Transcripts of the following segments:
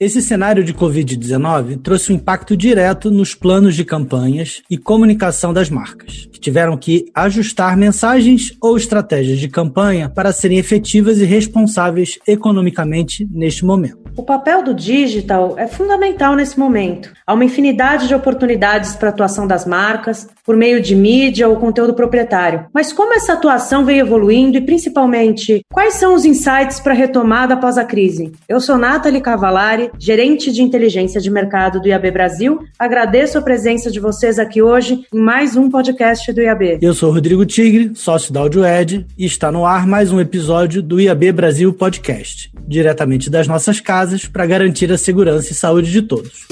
Esse cenário de Covid-19 trouxe um impacto direto nos planos de campanhas e comunicação das marcas, que tiveram que ajustar mensagens ou estratégias de campanha para serem efetivas e responsáveis economicamente neste momento. O papel do digital é fundamental nesse momento. Há uma infinidade de oportunidades para a atuação das marcas, por meio de mídia ou conteúdo proprietário. Mas como essa atuação vem evoluindo e, principalmente, quais são os insights para a retomada após a crise? Eu sou Nathalie Cavalari, gerente de inteligência de mercado do IAB Brasil. Agradeço a presença de vocês aqui hoje em mais um podcast do IAB. Eu sou Rodrigo Tigre, sócio da AudioEd, e está no ar mais um episódio do IAB Brasil Podcast, diretamente das nossas casas para garantir a segurança e saúde de todos.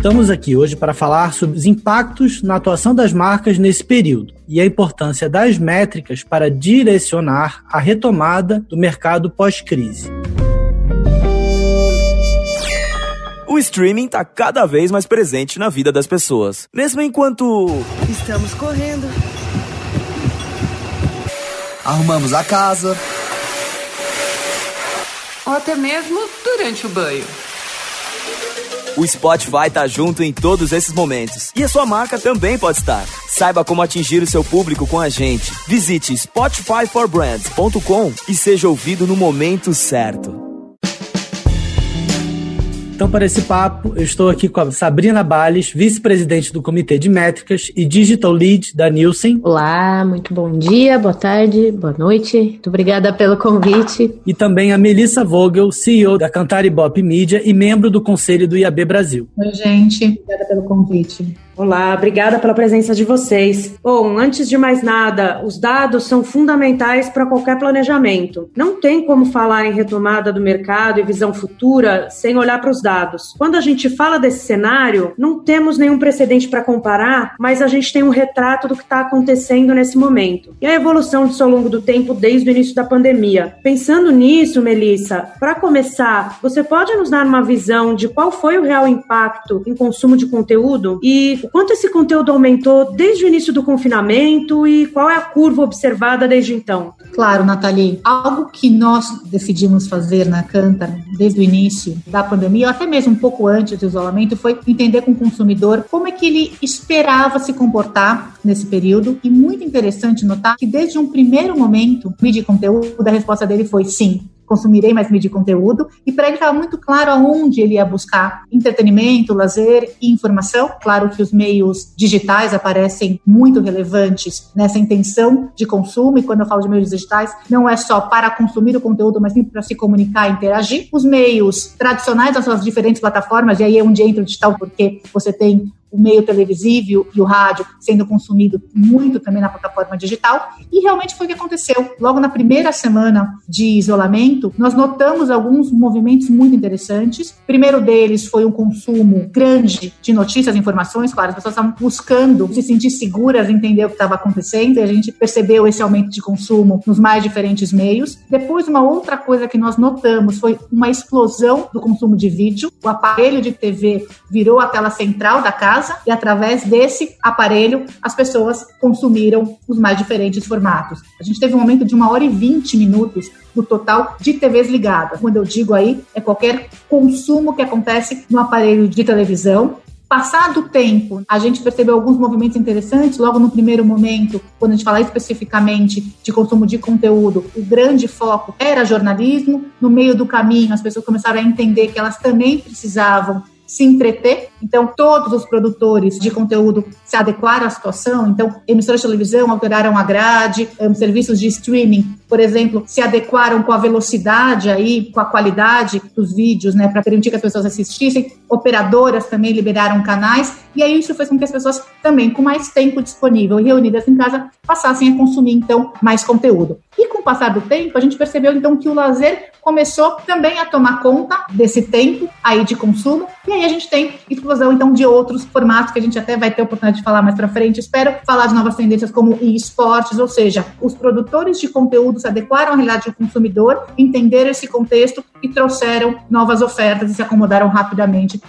Estamos aqui hoje para falar sobre os impactos na atuação das marcas nesse período e a importância das métricas para direcionar a retomada do mercado pós-crise. O streaming está cada vez mais presente na vida das pessoas, mesmo enquanto estamos correndo, arrumamos a casa, ou até mesmo durante o banho. O Spotify tá junto em todos esses momentos. E a sua marca também pode estar. Saiba como atingir o seu público com a gente. Visite spotifyforbrands.com e seja ouvido no momento certo. Então, para esse papo, eu estou aqui com a Sabrina Bales, vice-presidente do Comitê de Métricas e Digital Lead da Nielsen. Olá, muito bom dia, boa tarde, boa noite. Muito obrigada pelo convite. E também a Melissa Vogel, CEO da Cantar Bop Media e membro do Conselho do IAB Brasil. Oi, gente. Obrigada pelo convite. Olá, obrigada pela presença de vocês. Bom, antes de mais nada, os dados são fundamentais para qualquer planejamento. Não tem como falar em retomada do mercado e visão futura sem olhar para os dados. Quando a gente fala desse cenário, não temos nenhum precedente para comparar, mas a gente tem um retrato do que está acontecendo nesse momento e a evolução disso ao longo do tempo desde o início da pandemia. Pensando nisso, Melissa, para começar, você pode nos dar uma visão de qual foi o real impacto em consumo de conteúdo e quanto esse conteúdo aumentou desde o início do confinamento e qual é a curva observada desde então? Claro, Nathalie. Algo que nós decidimos fazer na Cantar desde o início da pandemia, ou até mesmo um pouco antes do isolamento, foi entender com o consumidor como é que ele esperava se comportar nesse período. E muito interessante notar que desde um primeiro momento, mídia conteúdo, a resposta dele foi sim consumirei mais mídia de conteúdo, e para ele estava muito claro aonde ele ia buscar entretenimento, lazer e informação. Claro que os meios digitais aparecem muito relevantes nessa intenção de consumo, e quando eu falo de meios digitais, não é só para consumir o conteúdo, mas sim para se comunicar e interagir. Os meios tradicionais, as suas diferentes plataformas, e aí é onde entra o digital, porque você tem o meio televisível e o rádio sendo consumido muito também na plataforma digital. E realmente foi o que aconteceu. Logo na primeira semana de isolamento, nós notamos alguns movimentos muito interessantes. O primeiro deles foi um consumo grande de notícias informações. Claro, as pessoas estavam buscando se sentir seguras, entender o que estava acontecendo, e a gente percebeu esse aumento de consumo nos mais diferentes meios. Depois, uma outra coisa que nós notamos foi uma explosão do consumo de vídeo. O aparelho de TV virou a tela central da casa casa e através desse aparelho as pessoas consumiram os mais diferentes formatos. A gente teve um aumento de uma hora e vinte minutos do total de TVs ligadas. Quando eu digo aí, é qualquer consumo que acontece no aparelho de televisão. Passado o tempo, a gente percebeu alguns movimentos interessantes. Logo no primeiro momento, quando a gente fala especificamente de consumo de conteúdo, o grande foco era jornalismo. No meio do caminho, as pessoas começaram a entender que elas também precisavam se entreter. Então, todos os produtores de conteúdo se adequaram à situação. Então, emissoras de televisão alteraram a grade, um, serviços de streaming, por exemplo, se adequaram com a velocidade aí, com a qualidade dos vídeos, né, para permitir que as pessoas assistissem. Operadoras também liberaram canais. E aí isso fez com que as pessoas também, com mais tempo disponível e reunidas em casa, passassem a consumir, então, mais conteúdo. E com o passar do tempo, a gente percebeu, então, que o lazer começou também a tomar conta desse tempo aí de consumo. E aí a gente tem explosão, então, de outros formatos que a gente até vai ter oportunidade de falar mais para frente. Espero falar de novas tendências como esportes, ou seja, os produtores de conteúdo se adequaram à realidade do consumidor, entenderam esse contexto e trouxeram novas ofertas e se acomodaram rapidamente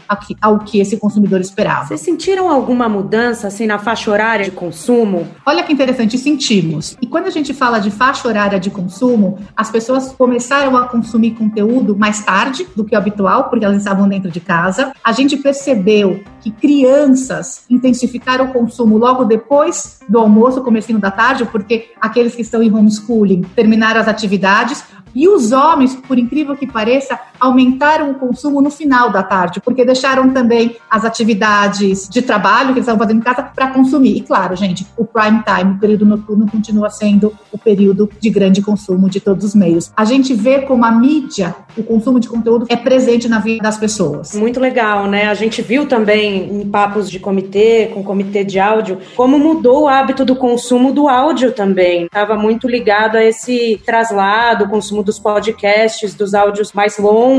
ao que esse consumidor esperava. Vocês sentiram alguma mudança assim na faixa horária de consumo? Olha que interessante, sentimos. E quando a gente fala de faixa horária de consumo, as pessoas começaram a consumir conteúdo mais tarde do que o habitual, porque elas estavam dentro de casa. A gente percebeu que crianças intensificaram o consumo logo depois do almoço, comecinho da tarde, porque aqueles que estão em homeschooling terminaram as atividades. E os homens, por incrível que pareça, aumentaram o consumo no final da tarde, porque deixaram também as atividades de trabalho que eles estavam fazendo em casa para consumir. E claro, gente, o prime time, o período noturno, continua sendo o período de grande consumo de todos os meios. A gente vê como a mídia, o consumo de conteúdo, é presente na vida das pessoas. Muito legal, né? A gente viu também em papos de comitê, com comitê de áudio, como mudou o hábito do consumo do áudio também. Estava muito ligado a esse traslado, consumo dos podcasts, dos áudios mais longos.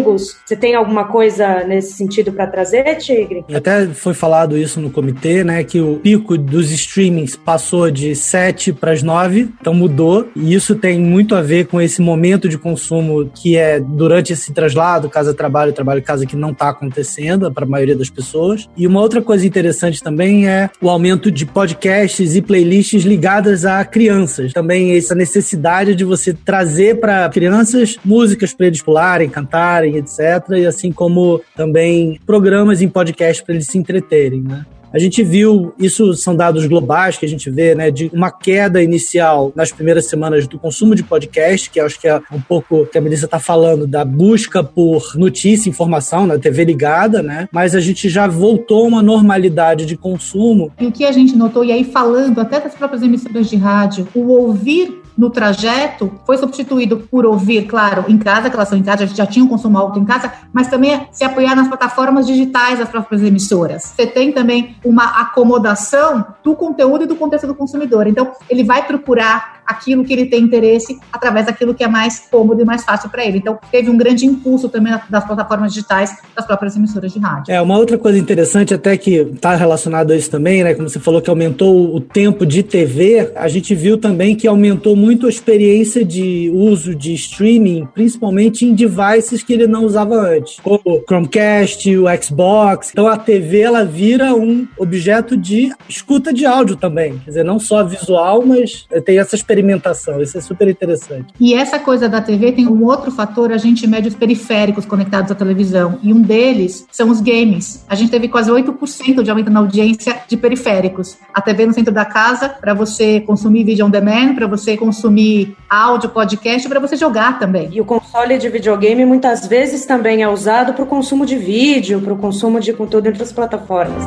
Você tem alguma coisa nesse sentido para trazer, Tigre? Até foi falado isso no comitê, né, que o pico dos streamings passou de 7 para as 9, então mudou, e isso tem muito a ver com esse momento de consumo que é durante esse traslado, casa-trabalho, trabalho-casa, que não está acontecendo para a maioria das pessoas. E uma outra coisa interessante também é o aumento de podcasts e playlists ligadas a crianças. Também essa necessidade de você trazer para crianças crianças músicas para eles pularem, cantarem, etc. E assim como também programas em podcast para eles se entreterem, né? A gente viu, isso são dados globais que a gente vê, né, de uma queda inicial nas primeiras semanas do consumo de podcast, que acho que é um pouco que a Melissa está falando, da busca por notícia, informação na TV ligada, né? Mas a gente já voltou a uma normalidade de consumo. E o que a gente notou, e aí falando até das próprias emissoras de rádio, o ouvir no trajeto foi substituído por ouvir, claro, em casa, que elas são em casa, já tinha um consumo alto em casa, mas também se apoiar nas plataformas digitais das próprias emissoras. Você tem também uma acomodação do conteúdo e do contexto do consumidor. Então, ele vai procurar aquilo que ele tem interesse através daquilo que é mais cômodo e mais fácil para ele. Então, teve um grande impulso também das plataformas digitais das próprias emissoras de rádio. É, uma outra coisa interessante, até que está relacionado a isso também, né? Como você falou que aumentou o tempo de TV, a gente viu também que aumentou muito a experiência de uso de streaming, principalmente em devices que ele não usava antes, como o Chromecast, o Xbox. Então a TV ela vira um objeto de escuta de áudio também, quer dizer, não só visual, mas tem essa experiência experimentação. Isso é super interessante. E essa coisa da TV tem um outro fator, a gente mede os periféricos conectados à televisão. E um deles são os games. A gente teve quase 8% de aumento na audiência de periféricos. A TV no centro da casa, para você consumir vídeo on demand, para você consumir áudio, podcast, para você jogar também. E o console de videogame muitas vezes também é usado para o consumo de vídeo, para o consumo de conteúdo entre as plataformas.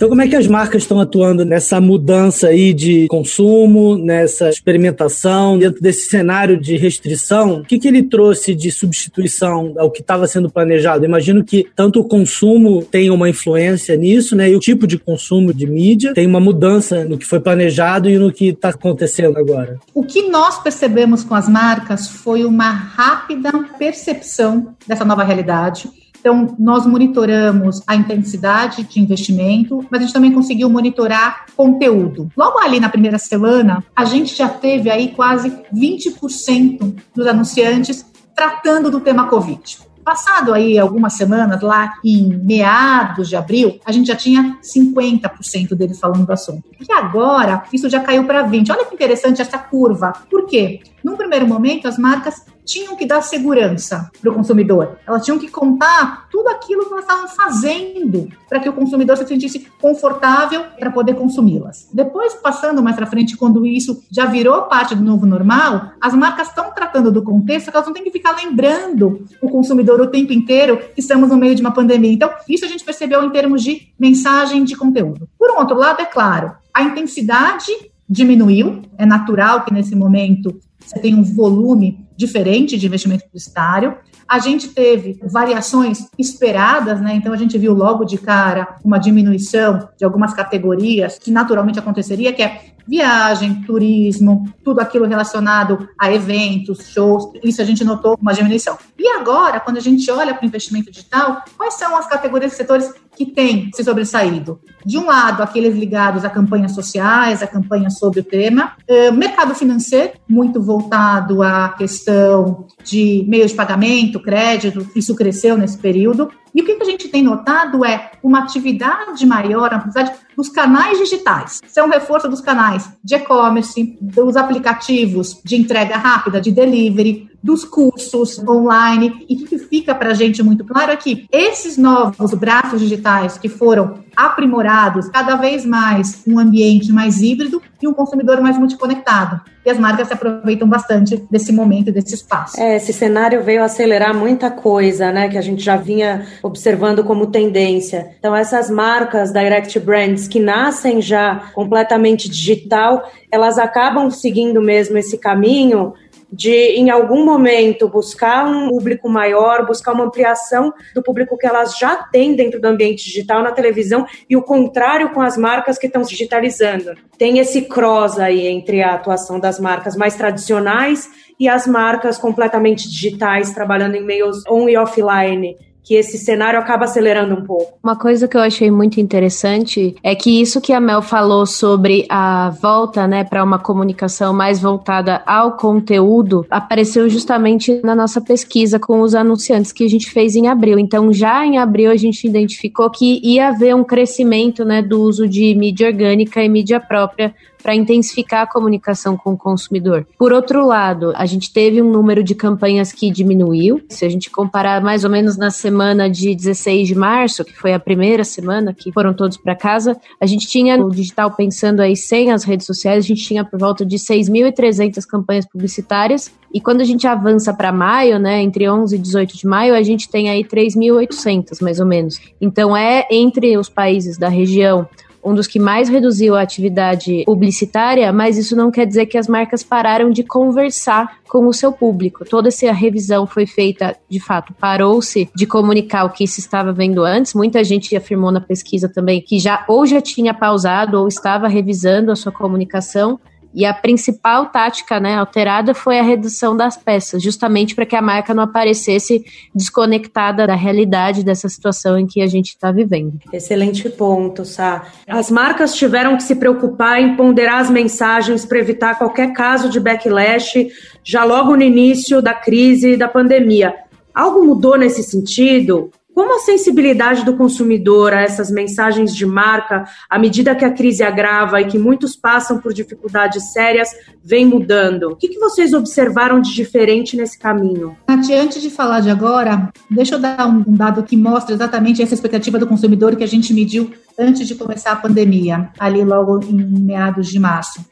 Então, como é que as marcas estão atuando nessa mudança aí de consumo, nessa experimentação, dentro desse cenário de restrição? O que, que ele trouxe de substituição ao que estava sendo planejado? Imagino que tanto o consumo tem uma influência nisso, né? E o tipo de consumo de mídia tem uma mudança no que foi planejado e no que está acontecendo agora. O que nós percebemos com as marcas foi uma rápida percepção dessa nova realidade então, nós monitoramos a intensidade de investimento, mas a gente também conseguiu monitorar conteúdo. Logo ali na primeira semana, a gente já teve aí quase 20% dos anunciantes tratando do tema Covid. Passado aí algumas semanas, lá em meados de abril, a gente já tinha 50% deles falando do assunto. E agora, isso já caiu para 20%. Olha que interessante essa curva. Por quê? Num primeiro momento, as marcas tinham que dar segurança para o consumidor. Elas tinham que contar tudo aquilo que elas estavam fazendo para que o consumidor se sentisse confortável para poder consumi-las. Depois, passando mais para frente, quando isso já virou parte do novo normal, as marcas estão tratando do contexto que elas não têm que ficar lembrando o consumidor o tempo inteiro que estamos no meio de uma pandemia. Então, isso a gente percebeu em termos de mensagem de conteúdo. Por um outro lado, é claro, a intensidade diminuiu. É natural que nesse momento você tenha um volume diferente de investimento publicitário. A gente teve variações esperadas, né? Então a gente viu logo de cara uma diminuição de algumas categorias que naturalmente aconteceria, que é viagem, turismo, tudo aquilo relacionado a eventos, shows, isso a gente notou uma diminuição. E agora, quando a gente olha para o investimento digital, quais são as categorias e setores que têm se sobressaído? De um lado, aqueles ligados a campanhas sociais, a campanhas sobre o tema, uh, mercado financeiro, muito voltado à questão de meios de pagamento, crédito, isso cresceu nesse período. E o que a gente tem notado é uma atividade maior, apesar dos canais digitais. Isso é um reforço dos canais de e-commerce, dos aplicativos de entrega rápida, de delivery, dos cursos online. E o que fica para a gente muito claro é que esses novos braços digitais que foram aprimorados, cada vez mais um ambiente mais híbrido e um consumidor mais multiconectado. E as marcas se aproveitam bastante desse momento, desse espaço. É, esse cenário veio acelerar muita coisa, né, que a gente já vinha observando como tendência. Então, essas marcas direct brands que nascem já completamente digital, elas acabam seguindo mesmo esse caminho de, em algum momento, buscar um público maior, buscar uma ampliação do público que elas já têm dentro do ambiente digital na televisão e o contrário com as marcas que estão se digitalizando. Tem esse cross aí entre a atuação das marcas mais tradicionais e as marcas completamente digitais, trabalhando em meios on e offline que esse cenário acaba acelerando um pouco. Uma coisa que eu achei muito interessante é que isso que a Mel falou sobre a volta, né, para uma comunicação mais voltada ao conteúdo, apareceu justamente na nossa pesquisa com os anunciantes que a gente fez em abril. Então, já em abril a gente identificou que ia haver um crescimento, né, do uso de mídia orgânica e mídia própria para intensificar a comunicação com o consumidor. Por outro lado, a gente teve um número de campanhas que diminuiu. Se a gente comparar mais ou menos na semana de 16 de março, que foi a primeira semana que foram todos para casa, a gente tinha o digital pensando aí sem as redes sociais, a gente tinha por volta de 6.300 campanhas publicitárias. E quando a gente avança para maio, né, entre 11 e 18 de maio, a gente tem aí 3.800 mais ou menos. Então é entre os países da região um dos que mais reduziu a atividade publicitária, mas isso não quer dizer que as marcas pararam de conversar com o seu público. Toda essa revisão foi feita, de fato, parou-se de comunicar o que se estava vendo antes. Muita gente afirmou na pesquisa também que já ou já tinha pausado ou estava revisando a sua comunicação e a principal tática né, alterada foi a redução das peças, justamente para que a marca não aparecesse desconectada da realidade dessa situação em que a gente está vivendo. Excelente ponto, Sá. As marcas tiveram que se preocupar em ponderar as mensagens para evitar qualquer caso de backlash já logo no início da crise da pandemia. Algo mudou nesse sentido? Como a sensibilidade do consumidor a essas mensagens de marca, à medida que a crise agrava e que muitos passam por dificuldades sérias, vem mudando? O que, vocês observaram de diferente nesse caminho? Nath, antes de falar de agora, deixa eu dar um dado que mostra exatamente essa expectativa do consumidor que a gente mediu antes de começar a pandemia, ali logo em meados de março.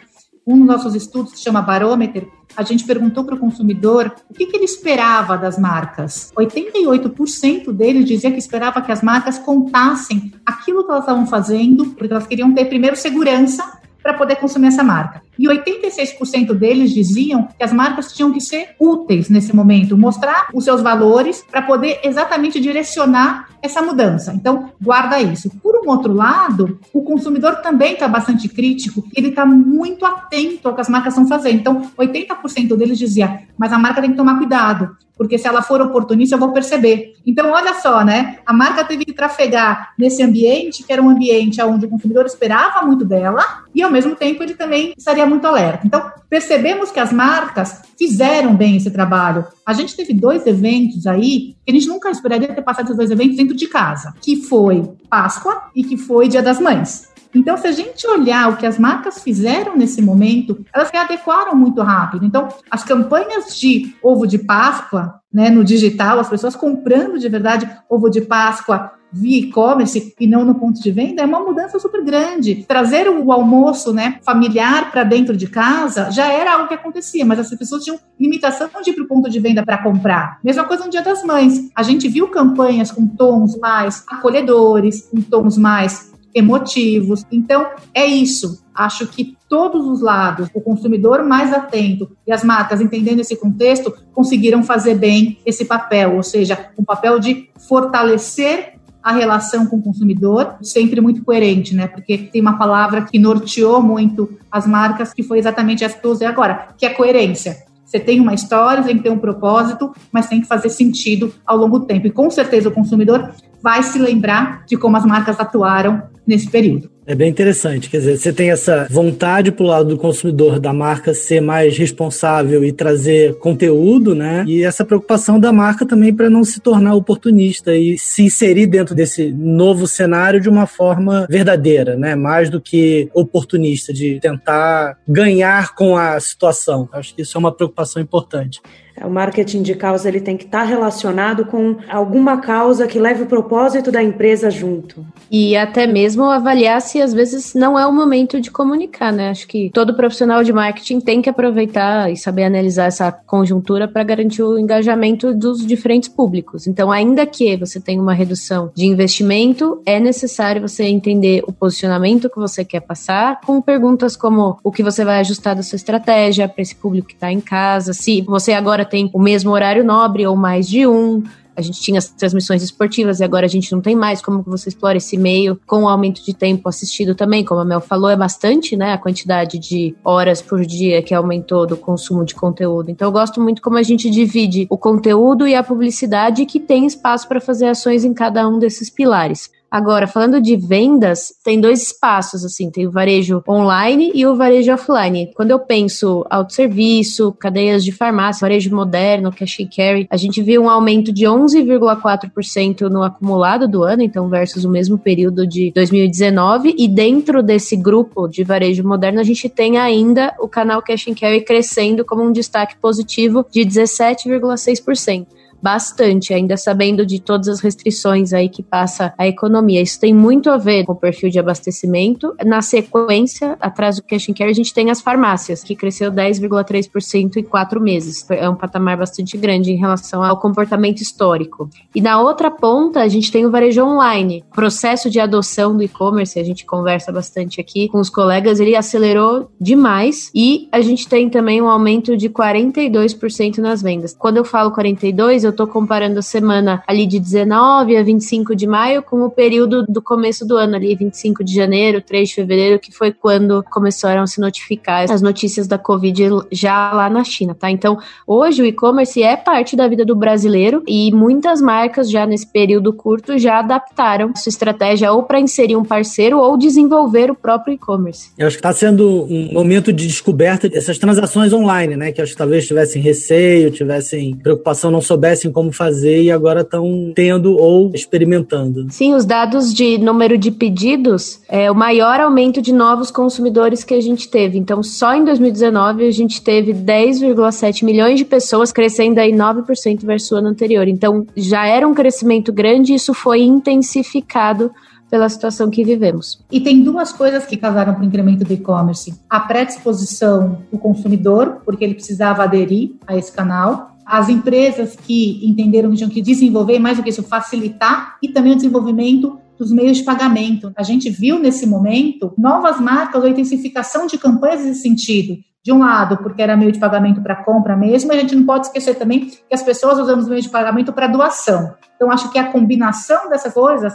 Um dos nossos estudos se chama Barômetro, a gente perguntou para o consumidor o que, que, ele esperava das marcas. 88% deles dizia que esperava que as marcas contassem aquilo que elas estavam fazendo, porque elas queriam ter primeiro segurança para poder consumir essa marca. E 86% deles diziam que as marcas tinham que ser úteis nesse momento, mostrar os seus valores para poder exatamente direcionar essa mudança. Então, guarda isso. Por um outro lado, o consumidor também está bastante crítico, ele está muito atento ao que as marcas estão fazendo. Então, 80% deles dizia, mas a marca tem que tomar cuidado, porque se ela for oportunista, eu vou perceber. Então, olha só, né? A marca teve que trafegar nesse ambiente, que era um ambiente onde o consumidor esperava muito dela, e ao mesmo tempo ele também estaria muito alerta. Então, percebemos que as marcas fizeram bem esse trabalho. A gente teve dois eventos aí, que a gente nunca esperaria ter passado esses dois eventos dentro de casa, que foi Páscoa e que foi Dia das Mães. Então, se a gente olhar o que as marcas fizeram nesse momento, elas se adequaram muito rápido. Então, as campanhas de ovo de Páscoa, né, no digital, as pessoas comprando de verdade ovo de Páscoa via e-commerce e não no ponto de venda é uma mudança super grande. Trazer o almoço né, familiar para dentro de casa já era algo que acontecia, mas as pessoas tinham limitação de ir para o ponto de venda para comprar. Mesma coisa no Dia das Mães. A gente viu campanhas com tons mais acolhedores, com tons mais emotivos. Então, é isso. Acho que todos os lados, o consumidor mais atento e as marcas entendendo esse contexto, conseguiram fazer bem esse papel, ou seja, um papel de fortalecer a relação com o consumidor, sempre muito coerente, né? Porque tem uma palavra que norteou muito as marcas, que foi exatamente essa que eu usei agora, que é coerência. Você tem uma história, tem que ter um propósito, mas tem que fazer sentido ao longo do tempo. E com certeza o consumidor vai se lembrar de como as marcas atuaram nesse período. É bem interessante, quer dizer, você tem essa vontade pro lado do consumidor da marca ser mais responsável e trazer conteúdo, né? E essa preocupação da marca também para não se tornar oportunista e se inserir dentro desse novo cenário de uma forma verdadeira, né? Mais do que oportunista, de tentar ganhar com a situação. Acho que isso é uma preocupação importante. É, o marketing de causa ele tem que estar relacionado com alguma causa que leve o propósito da empresa junto. E até mesmo avaliar se às vezes não é o momento de comunicar, né? Acho que todo profissional de marketing tem que aproveitar e saber analisar essa conjuntura para garantir o engajamento dos diferentes públicos. Então, ainda que você tenha uma redução de investimento, é necessário você entender o posicionamento que você quer passar com perguntas como o que você vai ajustar da sua estratégia para esse público que está em casa, se você agora tem o mesmo horário nobre ou mais de um. A gente tinha as transmissões esportivas e agora a gente não tem mais. Como você explora esse meio com o aumento de tempo assistido também? Como a Mel falou, é bastante, né? A quantidade de horas por dia que aumentou do consumo de conteúdo. Então, eu gosto muito como a gente divide o conteúdo e a publicidade que tem espaço para fazer ações em cada um desses pilares. Agora, falando de vendas, tem dois espaços, assim, tem o varejo online e o varejo offline. Quando eu penso autosserviço, cadeias de farmácia, varejo moderno, cash and carry, a gente viu um aumento de 11,4% no acumulado do ano, então versus o mesmo período de 2019, e dentro desse grupo de varejo moderno, a gente tem ainda o canal cash and carry crescendo como um destaque positivo de 17,6% bastante, ainda sabendo de todas as restrições aí que passa a economia. Isso tem muito a ver com o perfil de abastecimento. Na sequência, atrás do cash and carry, a gente tem as farmácias, que cresceu 10,3% em quatro meses. É um patamar bastante grande em relação ao comportamento histórico. E na outra ponta, a gente tem o varejo online. O processo de adoção do e-commerce, a gente conversa bastante aqui com os colegas, ele acelerou demais e a gente tem também um aumento de 42% nas vendas. Quando eu falo 42, eu tô comparando a semana ali de 19 a 25 de maio com o período do começo do ano ali, 25 de janeiro, 3 de fevereiro, que foi quando começaram a se notificar as notícias da Covid já lá na China, tá? Então, hoje o e-commerce é parte da vida do brasileiro e muitas marcas já nesse período curto já adaptaram sua estratégia ou para inserir um parceiro ou desenvolver o próprio e-commerce. Eu acho que está sendo um momento de descoberta dessas transações online, né? Que acho que talvez tivessem receio, tivessem preocupação, não soubessem soubessem como fazer e agora estão tendo ou experimentando. Sim, os dados de número de pedidos é o maior aumento de novos consumidores que a gente teve. Então, só em 2019 a gente teve 10,7 milhões de pessoas, crescendo aí 9% versus o ano anterior. Então, já era um crescimento grande e isso foi intensificado pela situação que vivemos. E tem duas coisas que causaram para o incremento do e-commerce: a predisposição do consumidor, porque ele precisava aderir a esse canal, as empresas que entenderam que tinham que desenvolver, mais do que isso, facilitar, e também o desenvolvimento dos meios de pagamento. A gente viu nesse momento novas marcas, a intensificação de campanhas nesse sentido. De um lado, porque era meio de pagamento para compra mesmo, a gente não pode esquecer também que as pessoas usam os meios de pagamento para doação. Então, acho que a combinação dessas coisas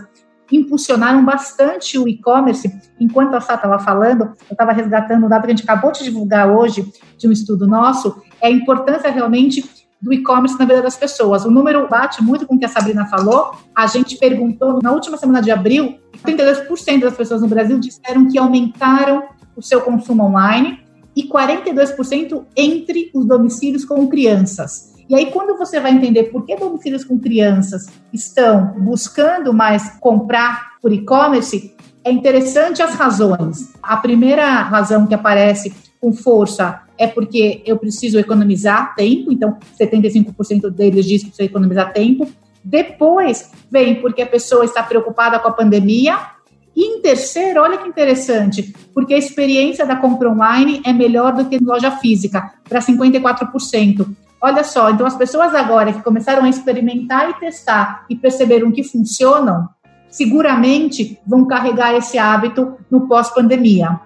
impulsionaram bastante o e-commerce. Enquanto a Sá estava falando, eu estava resgatando um dado que a gente acabou de divulgar hoje, de um estudo nosso, é a importância realmente do e-commerce na vida das pessoas. O número bate muito com o que a Sabrina falou. A gente perguntou na última semana de abril, 32% das pessoas no Brasil disseram que aumentaram o seu consumo online e 42% entre os domicílios com crianças. E aí, quando você vai entender por que domicílios com crianças estão buscando mais comprar por e-commerce, é interessante as razões. A primeira razão que aparece com força é porque eu preciso economizar tempo, então 75% deles diz que precisa economizar tempo. Depois vem porque a pessoa está preocupada com a pandemia. E em terceiro, olha que interessante, porque a experiência da compra online é melhor do que loja física, para 54%. Olha só, então as pessoas agora que começaram a experimentar e testar e perceberam que funcionam, seguramente vão carregar esse hábito no pós-pandemia.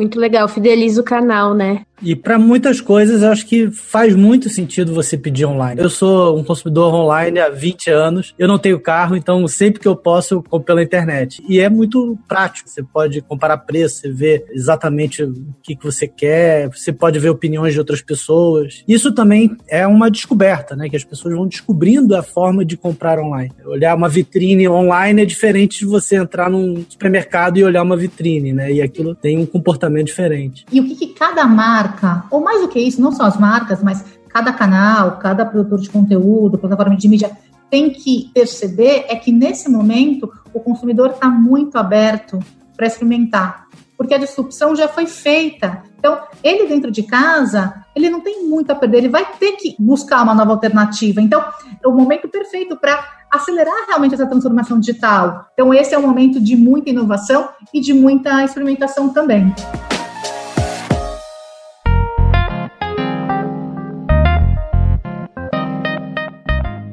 Muito legal, fideliza o canal, né? E para muitas coisas, eu acho que faz muito sentido você pedir online. Eu sou um consumidor online há 20 anos, eu não tenho carro, então sempre que eu posso, eu compro pela internet. E é muito prático, você pode comparar preço, você vê exatamente o que, que você quer, você pode ver opiniões de outras pessoas. Isso também é uma descoberta, né? Que as pessoas vão descobrindo a forma de comprar online. Olhar uma vitrine online é diferente de você entrar num supermercado e olhar uma vitrine, né? E aquilo tem um comportamento diferente. E o que, que cada marca, ou mais do que isso, não só as marcas, mas cada canal, cada produtor de conteúdo, plataforma de mídia, tem que perceber é que nesse momento o consumidor está muito aberto para experimentar, porque a disrupção já foi feita. Então, ele dentro de casa, ele não tem muito a perder, ele vai ter que buscar uma nova alternativa. Então, é o momento perfeito para acelerar realmente essa transformação digital. Então, esse é um momento de muita inovação e de muita experimentação também.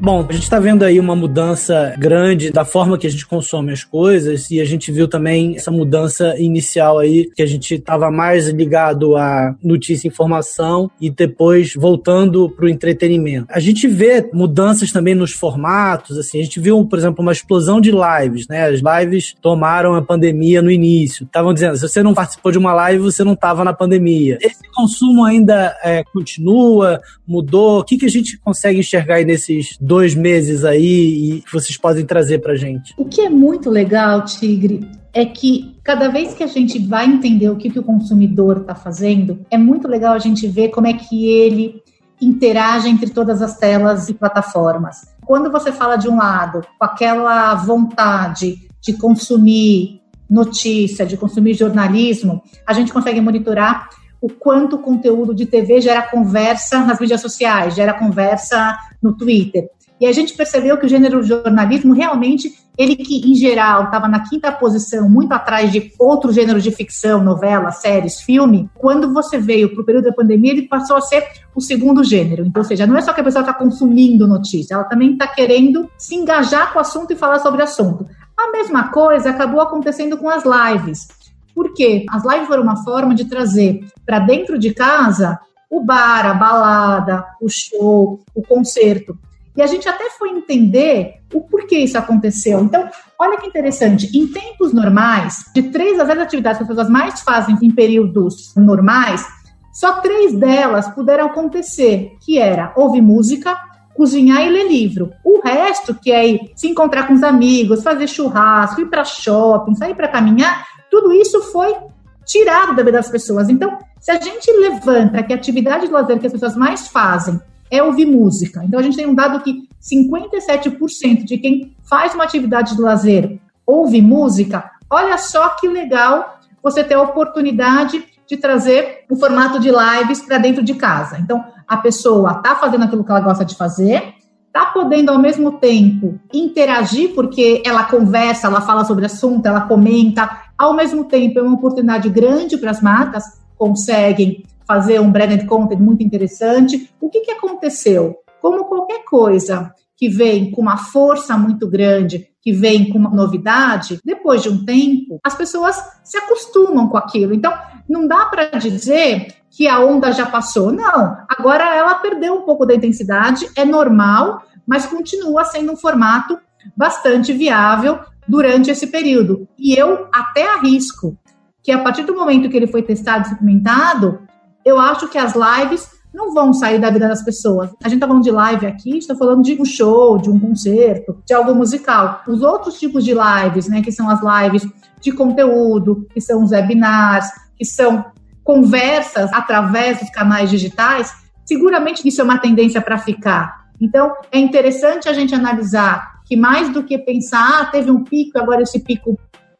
Bom, a gente está vendo aí uma mudança grande da forma que a gente consome as coisas e a gente viu também essa mudança inicial aí, que a gente estava mais ligado à notícia e informação e depois voltando para o entretenimento. A gente vê mudanças também nos formatos, assim, a gente viu, por exemplo, uma explosão de lives, né? As lives tomaram a pandemia no início. Estavam dizendo, se você não participou de uma live, você não estava na pandemia. Esse consumo ainda é, continua, mudou? O que, que a gente consegue enxergar aí nesses dois meses aí e que vocês podem trazer para gente? O que é muito legal, Tigre, é que cada vez que a gente vai entender o que, que o consumidor está fazendo, é muito legal a gente ver como é que ele interage entre todas as telas e plataformas. Quando você fala de um lado, com aquela vontade de consumir notícia, de consumir jornalismo, a gente consegue monitorar o quanto o conteúdo de TV gera conversa nas mídias sociais, gera conversa no Twitter. E a gente percebeu que o gênero jornalismo realmente, ele que em geral estava na quinta posição, muito atrás de outros gêneros de ficção, novela, séries, filme, quando você veio para o período da pandemia, ele passou a ser o segundo gênero. Então, ou seja, não é só que a pessoa está consumindo notícia, ela também está querendo se engajar com o assunto e falar sobre o assunto. A mesma coisa acabou acontecendo com as lives. Por quê? As lives foram uma forma de trazer para dentro de casa o bar, a balada, o show, o concerto. E a gente até foi entender o porquê isso aconteceu. Então, olha que interessante. Em tempos normais, de três das dez atividades que as pessoas mais fazem em períodos normais, só três delas puderam acontecer, que era ouvir música, cozinhar e ler livro. O resto, que é se encontrar com os amigos, fazer churrasco, ir para shopping, sair para caminhar, tudo isso foi tirado da vida das pessoas. Então, se a gente levanta que a atividade de lazer que as pessoas mais fazem é ouvir música. Então, a gente tem um dado que 57% de quem faz uma atividade de lazer ouve música. Olha só que legal você ter a oportunidade de trazer o formato de lives para dentro de casa. Então, a pessoa está fazendo aquilo que ela gosta de fazer, está podendo ao mesmo tempo interagir, porque ela conversa, ela fala sobre assunto, ela comenta, ao mesmo tempo é uma oportunidade grande para as marcas, conseguem fazer um branded content muito interessante. O que, que aconteceu? Como qualquer coisa que vem com uma força muito grande, que vem com uma novidade, depois de um tempo, as pessoas se acostumam com aquilo. Então, não dá para dizer que a onda já passou. Não, agora ela perdeu um pouco da intensidade, é normal, mas continua sendo um formato bastante viável durante esse período. E eu até arrisco que a partir do momento que ele foi testado e experimentado, eu acho que as lives não vão sair da vida das pessoas. A gente tá falando de live aqui, está falando de um show, de um concerto, de algo musical. Os outros tipos de lives, né, que são as lives de conteúdo, que são os webinars, que são conversas através dos canais digitais, seguramente isso é uma tendência para ficar. Então, é interessante a gente analisar que mais do que pensar, ah, teve um pico, agora esse pico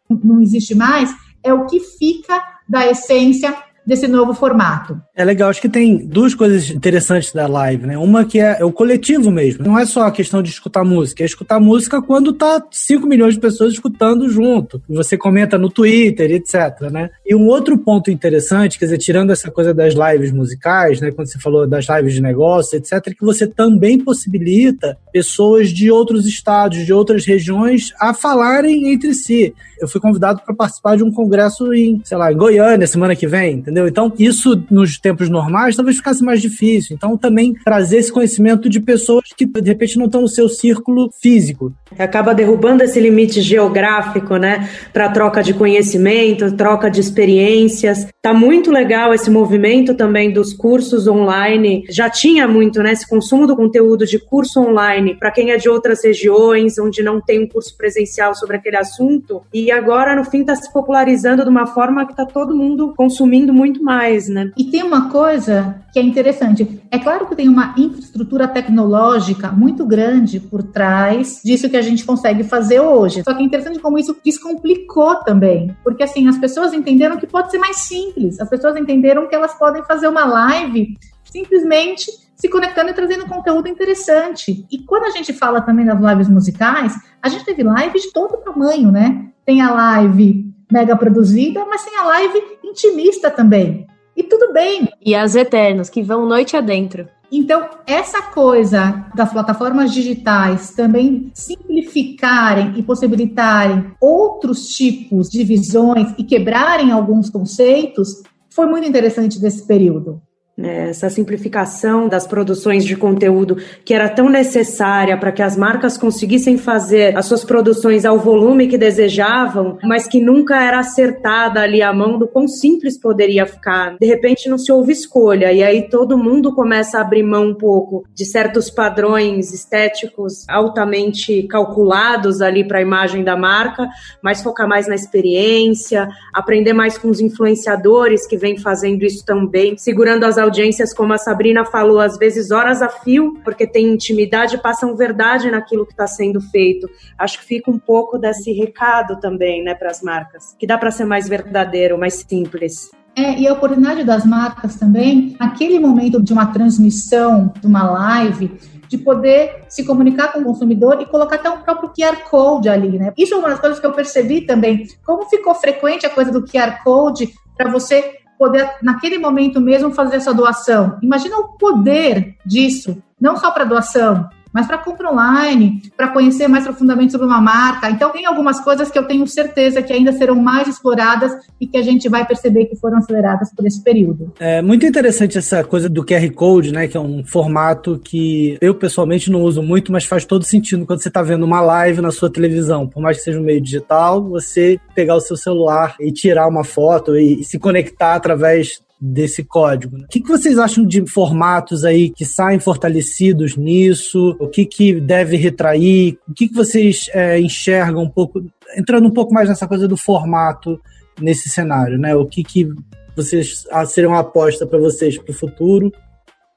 não existe mais, é o que fica da essência desse novo formato. É legal, acho que tem duas coisas interessantes da live, né? Uma que é, o coletivo mesmo. Não é só a questão de escutar música, é escutar música quando tá 5 milhões de pessoas escutando junto. Você comenta no Twitter, etc, né? E um outro ponto interessante, quer dizer, tirando essa coisa das lives musicais, né? Quando você falou das lives de negócio, etc, é que você também possibilita pessoas de outros estados, de outras regiões a falarem entre si. Eu fui convidado para participar de um congresso em, sei lá, em Goiânia semana que vem, entendeu? Então, isso nos tempos normais talvez ficasse mais difícil. Então, também trazer esse conhecimento de pessoas que de repente não estão no seu círculo físico. Acaba derrubando esse limite geográfico, né, para troca de conhecimento, troca de experiências. Tá muito legal esse movimento também dos cursos online. Já tinha muito, né, esse consumo do conteúdo de curso online para quem é de outras regiões, onde não tem um curso presencial sobre aquele assunto. E agora, no fim, está se popularizando de uma forma que está todo mundo consumindo muito mais, né? E tem uma coisa que é interessante. É claro que tem uma infraestrutura tecnológica muito grande por trás disso que a gente consegue fazer hoje. Só que é interessante como isso descomplicou também. Porque, assim, as pessoas entenderam que pode ser mais simples. As pessoas entenderam que elas podem fazer uma live simplesmente se conectando e trazendo conteúdo interessante. E quando a gente fala também das lives musicais, a gente teve lives de todo tamanho, né? Tem a live mega produzida, mas tem a live intimista também. E tudo bem. E as eternas, que vão noite adentro. Então, essa coisa das plataformas digitais também simplificarem e possibilitarem outros tipos de visões e quebrarem alguns conceitos foi muito interessante desse período. Né, essa simplificação das produções de conteúdo que era tão necessária para que as marcas conseguissem fazer as suas produções ao volume que desejavam, mas que nunca era acertada ali a mão do quão simples poderia ficar. De repente não se houve escolha e aí todo mundo começa a abrir mão um pouco de certos padrões estéticos altamente calculados ali para a imagem da marca, mas focar mais na experiência, aprender mais com os influenciadores que vêm fazendo isso também, segurando as audiências, como a Sabrina falou, às vezes horas a fio, porque tem intimidade passam verdade naquilo que está sendo feito. Acho que fica um pouco desse recado também, né, para as marcas, que dá para ser mais verdadeiro, mais simples. É, e a oportunidade das marcas também, aquele momento de uma transmissão, de uma live, de poder se comunicar com o consumidor e colocar até um próprio QR Code ali, né? Isso é uma das coisas que eu percebi também. Como ficou frequente a coisa do QR Code para você poder, naquele momento mesmo, fazer essa doação. Imagina o poder disso, não só para doação, mas para compra online, para conhecer mais profundamente sobre uma marca. Então, tem algumas coisas que eu tenho certeza que ainda serão mais exploradas e que a gente vai perceber que foram aceleradas por esse período. É muito interessante essa coisa do QR Code, né? Que é um formato que eu pessoalmente não uso muito, mas faz todo sentido quando você está vendo uma live na sua televisão. Por mais que seja um meio digital, você pegar o seu celular e tirar uma foto e se conectar através desse código. Né? O que, que vocês acham de formatos aí que saem fortalecidos nisso? O que, que deve retrair? O que, que vocês é, enxergam um pouco, entrando um pouco mais nessa coisa do formato nesse cenário, né? O que, que vocês seriam uma aposta para vocês para o futuro?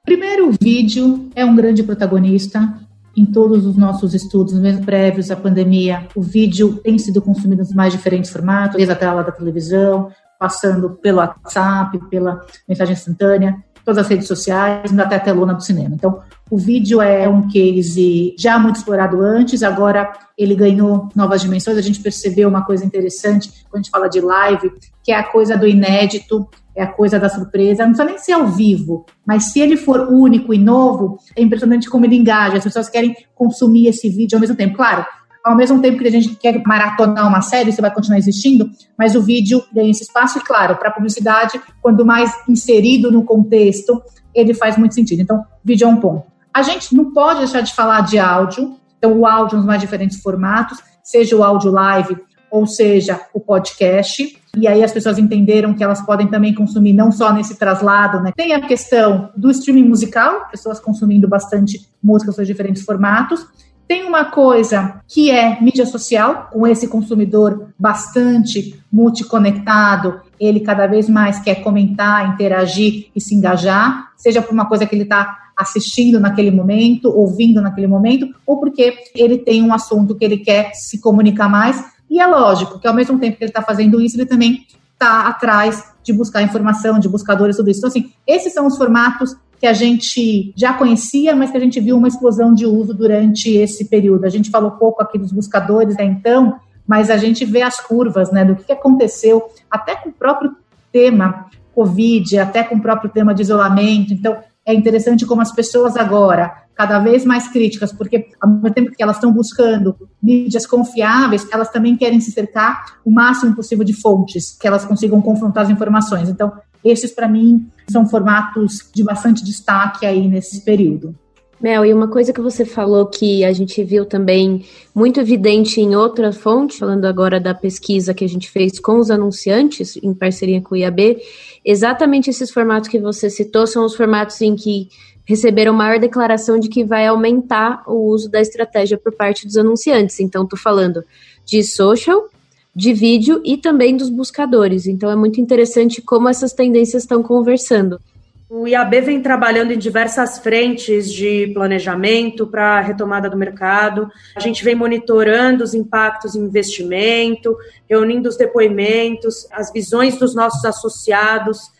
Primeiro, o vídeo é um grande protagonista. Em todos os nossos estudos, mesmo prévios à pandemia, o vídeo tem sido consumido nos mais diferentes formatos, desde a tela da televisão, passando pelo WhatsApp, pela mensagem instantânea, todas as redes sociais, até a telona do cinema. Então, o vídeo é um case já muito explorado antes, agora ele ganhou novas dimensões. A gente percebeu uma coisa interessante quando a gente fala de live, que é a coisa do inédito, é a coisa da surpresa. Não precisa nem ser ao vivo, mas se ele for único e novo, é impressionante como ele engaja. As pessoas querem consumir esse vídeo ao mesmo tempo. Claro, ao mesmo tempo que a gente quer maratonar uma série, isso vai continuar existindo, mas o vídeo ganha esse espaço, e claro, para a publicidade, quando mais inserido no contexto, ele faz muito sentido. Então, vídeo é um ponto. A gente não pode deixar de falar de áudio, então o áudio nos mais diferentes formatos, seja o áudio live ou seja o podcast. E aí as pessoas entenderam que elas podem também consumir não só nesse traslado, né? Tem a questão do streaming musical, pessoas consumindo bastante música nos diferentes formatos. Tem uma coisa que é mídia social, com esse consumidor bastante multiconectado, ele cada vez mais quer comentar, interagir e se engajar, seja por uma coisa que ele está assistindo naquele momento, ouvindo naquele momento, ou porque ele tem um assunto que ele quer se comunicar mais. E é lógico que ao mesmo tempo que ele está fazendo isso, ele também está atrás de buscar informação, de buscadores, tudo isso. Então, assim, esses são os formatos que a gente já conhecia, mas que a gente viu uma explosão de uso durante esse período. A gente falou pouco aqui dos buscadores, né, então, mas a gente vê as curvas, né, do que aconteceu, até com o próprio tema Covid, até com o próprio tema de isolamento. Então, é interessante como as pessoas agora, cada vez mais críticas, porque ao mesmo tempo que elas estão buscando mídias confiáveis, elas também querem se cercar o máximo possível de fontes, que elas consigam confrontar as informações. Então, Esses, para mim, são formatos de bastante destaque aí nesse período. Mel, e uma coisa que você falou que a gente viu também muito evidente em outra fonte, falando agora da pesquisa que a gente fez com os anunciantes, em parceria com o IAB, exatamente esses formatos que você citou são os formatos em que receberam maior declaração de que vai aumentar o uso da estratégia por parte dos anunciantes. Então, estou falando de social, de vídeo e também dos buscadores. Então, é muito interessante como essas tendências estão conversando. O IAB vem trabalhando em diversas frentes de planejamento para a retomada do mercado. A gente vem monitorando os impactos em investimento, reunindo os depoimentos, as visões dos nossos associados,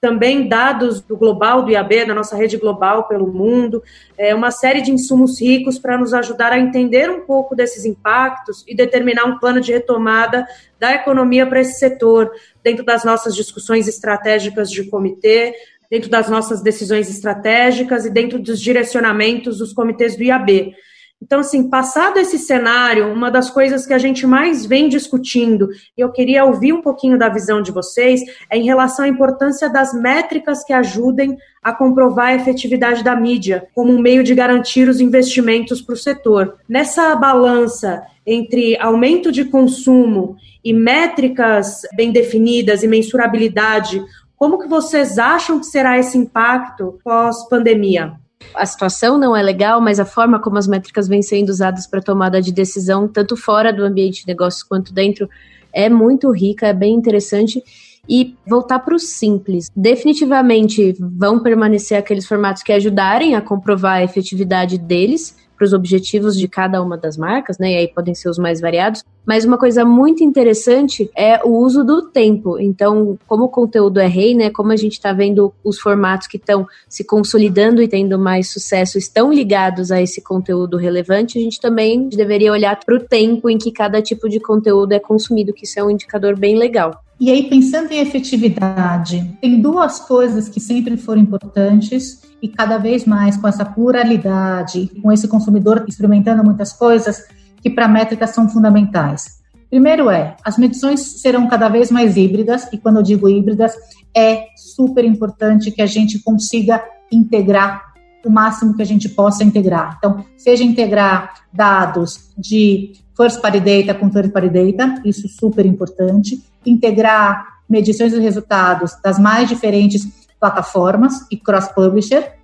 também dados do global do IAB, da nossa rede global pelo mundo, é uma série de insumos ricos para nos ajudar a entender um pouco desses impactos e determinar um plano de retomada da economia para esse setor, dentro das nossas discussões estratégicas de comitê, dentro das nossas decisões estratégicas e dentro dos direcionamentos dos comitês do IAB. Então, assim, passado esse cenário, uma das coisas que a gente mais vem discutindo, e eu queria ouvir um pouquinho da visão de vocês, é em relação à importância das métricas que ajudem a comprovar a efetividade da mídia como um meio de garantir os investimentos para o setor. Nessa balança entre aumento de consumo e métricas bem definidas e mensurabilidade, como que vocês acham que será esse impacto pós-pandemia? A situação não é legal, mas a forma como as métricas vêm sendo usadas para tomada de decisão, tanto fora do ambiente de negócios quanto dentro, é muito rica, é bem interessante. E voltar para o simples. Definitivamente vão permanecer aqueles formatos que ajudarem a comprovar a efetividade deles, para os objetivos de cada uma das marcas, né? E aí podem ser os mais variados. Mas uma coisa muito interessante é o uso do tempo. Então, como o conteúdo é rei, né? Como a gente está vendo os formatos que estão se consolidando e tendo mais sucesso estão ligados a esse conteúdo relevante, a gente também deveria olhar para o tempo em que cada tipo de conteúdo é consumido, que isso é um indicador bem legal. E aí, pensando em efetividade, tem duas coisas que sempre foram importantes e cada vez mais com essa pluralidade, com esse consumidor experimentando muitas coisas, que para métricas são fundamentais. Primeiro é, as medições serão cada vez mais híbridas, e quando eu digo híbridas, é super importante que a gente consiga integrar o máximo que a gente possa integrar. Então, seja integrar dados de first party data com third party data, isso super importante, integrar medições de resultados das mais diferentes plataformas e cross-publisher.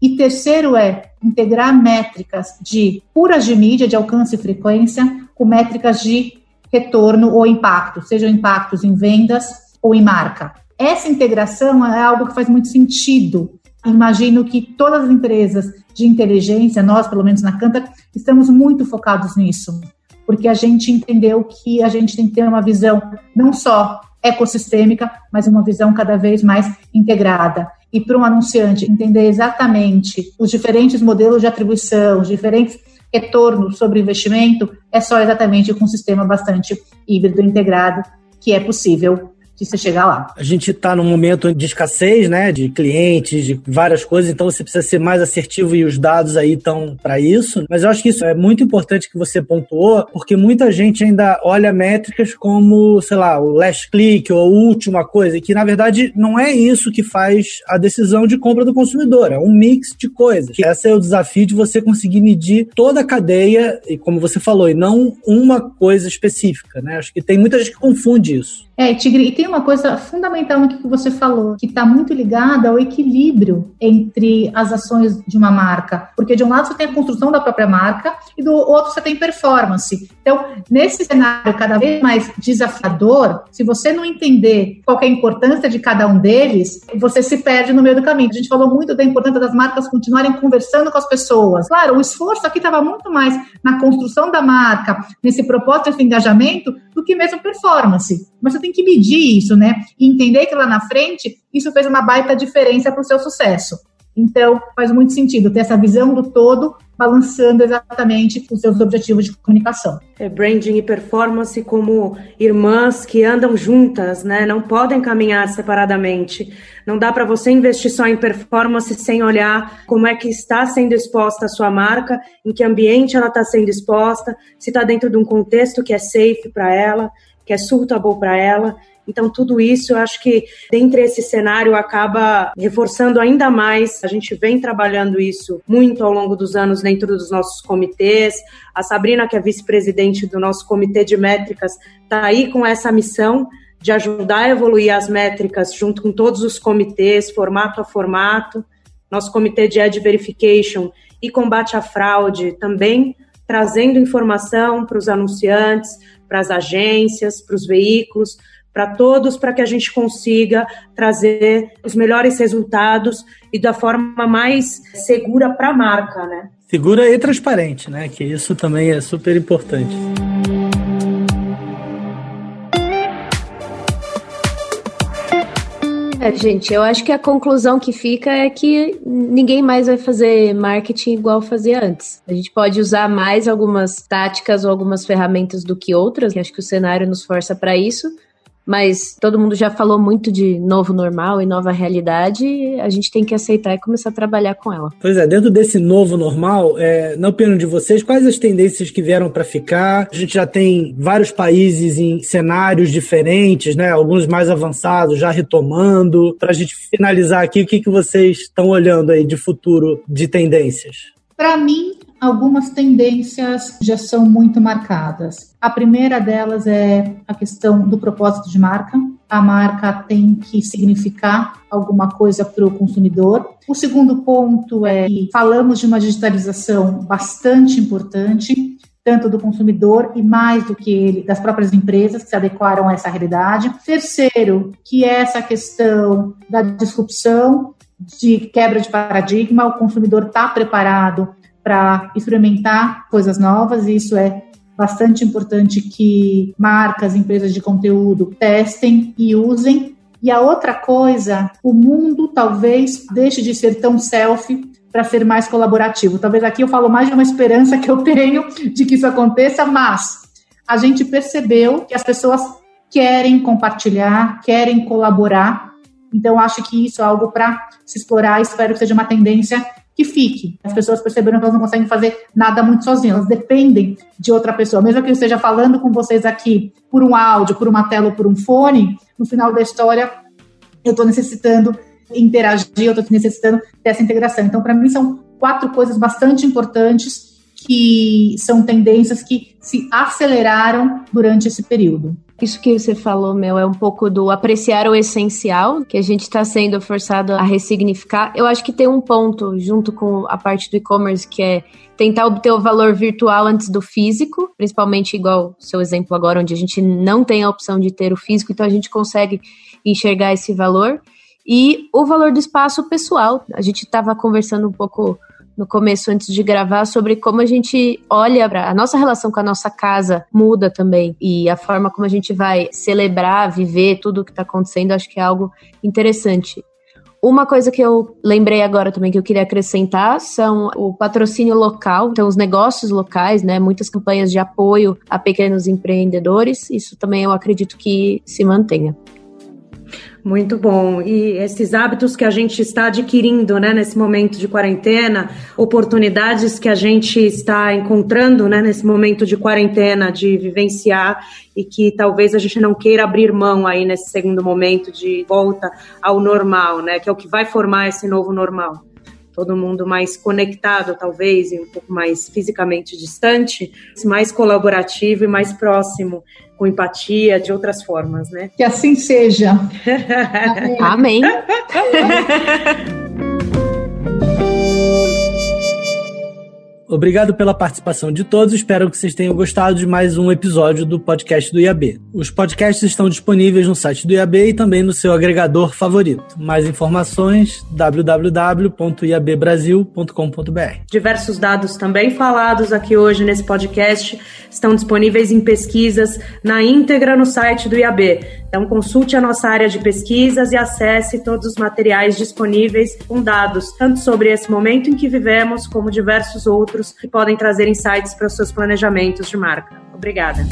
E terceiro é integrar métricas de puras de mídia, de alcance e frequência, com métricas de retorno ou impacto, sejam impactos em vendas ou em marca. Essa integração é algo que faz muito sentido. Imagino que todas as empresas de inteligência, nós, pelo menos na Canta, estamos muito focados nisso porque a gente entendeu que a gente tem que ter uma visão não só ecossistêmica, mas uma visão cada vez mais integrada. E para um anunciante entender exatamente os diferentes modelos de atribuição, os diferentes retornos sobre investimento, é só exatamente com um sistema bastante híbrido integrado que é possível de você chegar lá. A gente está num momento de escassez, né, de clientes, de várias coisas, então você precisa ser mais assertivo e os dados aí estão para isso. Mas eu acho que isso é muito importante que você pontuou, porque muita gente ainda olha métricas como, sei lá, o last click ou a última coisa, que na verdade não é isso que faz a decisão de compra do consumidor, é um mix de coisas. Esse é o desafio de você conseguir medir toda a cadeia, e como você falou, e não uma coisa específica, né? Acho que tem muita gente que confunde isso. É, Tigre, e tem uma coisa fundamental no que você falou, que está muito ligada ao equilíbrio entre as ações de uma marca. Porque de um lado você tem a construção da própria marca e do outro você tem performance. Então, nesse cenário cada vez mais desafiador, se você não entender qual é a importância de cada um deles, você se perde no meio do caminho. A gente falou muito da importância das marcas continuarem conversando com as pessoas. Claro, o esforço aqui estava muito mais na construção da marca, nesse propósito, esse engajamento, do que mesmo performance. Mas você tem que medir isso, né? E entender que lá na frente isso fez uma baita diferença para o seu sucesso. Então, faz muito sentido ter essa visão do todo balançando exatamente os seus objetivos de comunicação. É branding e performance como irmãs que andam juntas, né? Não podem caminhar separadamente. Não dá para você investir só em performance sem olhar como é que está sendo exposta a sua marca, em que ambiente ela está sendo exposta, se está dentro de um contexto que é safe para ela. que é suitable para ela. Então, tudo isso, eu acho que dentre esse cenário acaba reforçando ainda mais. A gente vem trabalhando isso muito ao longo dos anos dentro dos nossos comitês. A Sabrina, que é vice-presidente do nosso comitê de métricas, está aí com essa missão de ajudar a evoluir as métricas junto com todos os comitês, formato a formato. Nosso comitê de Ed Verification e combate à fraude também trazendo informação para os anunciantes, para as agências, para os veículos, para todos, para que a gente consiga trazer os melhores resultados e da forma mais segura para a marca, né? Segura e transparente, né? Que isso também é super importante. É, gente, eu acho que a conclusão que fica é que ninguém mais vai fazer marketing igual fazia antes. A gente pode usar mais algumas táticas ou algumas ferramentas do que outras, que acho que o cenário nos força para isso, mas todo mundo já falou muito de novo normal e nova realidade, a gente tem que aceitar e começar a trabalhar com ela. Pois é, dentro desse novo normal, é, na opinião de vocês, quais as tendências que vieram para ficar? A gente já tem vários países em cenários diferentes, né? Alguns mais avançados, já retomando. Para a gente finalizar aqui, o que, que vocês estão olhando aí de futuro de tendências? Para mim, algumas tendências já são muito marcadas. A primeira delas é a questão do propósito de marca. A marca tem que significar alguma coisa para o consumidor. O segundo ponto é que falamos de uma digitalização bastante importante, tanto do consumidor e mais do que ele, das próprias empresas que se adequaram a essa realidade. Terceiro, que é essa questão da disrupção, de quebra de paradigma, o consumidor está preparado para experimentar coisas novas, e isso é bastante importante que marcas, empresas de conteúdo testem e usem. E a outra coisa, o mundo talvez deixe de ser tão selfie para ser mais colaborativo. Talvez aqui eu falo mais de uma esperança que eu tenho de que isso aconteça, mas a gente percebeu que as pessoas querem compartilhar, querem colaborar. Então, acho que isso é algo para se explorar. Espero que seja uma tendência que fique. As pessoas perceberam que elas não conseguem fazer nada muito sozinhas, elas dependem de outra pessoa. Mesmo que eu esteja falando com vocês aqui por um áudio, por uma tela ou por um fone, no final da história eu estou necessitando interagir, eu estou necessitando dessa integração. Então, para mim, são quatro coisas bastante importantes que são tendências que se aceleraram durante esse período. Isso que você falou, Mel, é um pouco do apreciar o essencial, que a gente está sendo forçado a ressignificar. Eu acho que tem um ponto, junto com a parte do e-commerce, que é tentar obter o valor virtual antes do físico, principalmente igual o seu exemplo agora, onde a gente não tem a opção de ter o físico, então a gente consegue enxergar esse valor. E o valor do espaço pessoal. A gente estava conversando um pouco no começo, antes de gravar, sobre como a gente olha para a nossa relação com a nossa casa muda também. E a forma como a gente vai celebrar, viver tudo o que está acontecendo, acho que é algo interessante. Uma coisa que eu lembrei agora também que eu queria acrescentar são o patrocínio local, então os negócios locais, né? Muitas campanhas de apoio a pequenos empreendedores. Isso também eu acredito que se mantenha. Muito bom. E esses hábitos que a gente está adquirindo né, nesse momento de quarentena, oportunidades que a gente está encontrando né, nesse momento de quarentena, de vivenciar e que talvez a gente não queira abrir mão aí nesse segundo momento de volta ao normal, né, que é o que vai formar esse novo normal todo mundo mais conectado, talvez, e um pouco mais fisicamente distante, mais colaborativo e mais próximo com empatia, de outras formas, né? Que assim seja. Amém. Obrigado pela participação de todos. Espero que vocês tenham gostado de mais um episódio do podcast do IAB. Os podcasts estão disponíveis no site do IAB e também no seu agregador favorito. Mais informações www.iabbrasil.com.br. Diversos dados também falados aqui hoje nesse podcast estão disponíveis em pesquisas na íntegra no site do IAB. Então consulte a nossa área de pesquisas e acesse todos os materiais disponíveis com dados, tanto sobre esse momento em que vivemos, como diversos outros que podem trazer insights para os seus planejamentos de marca. Obrigada.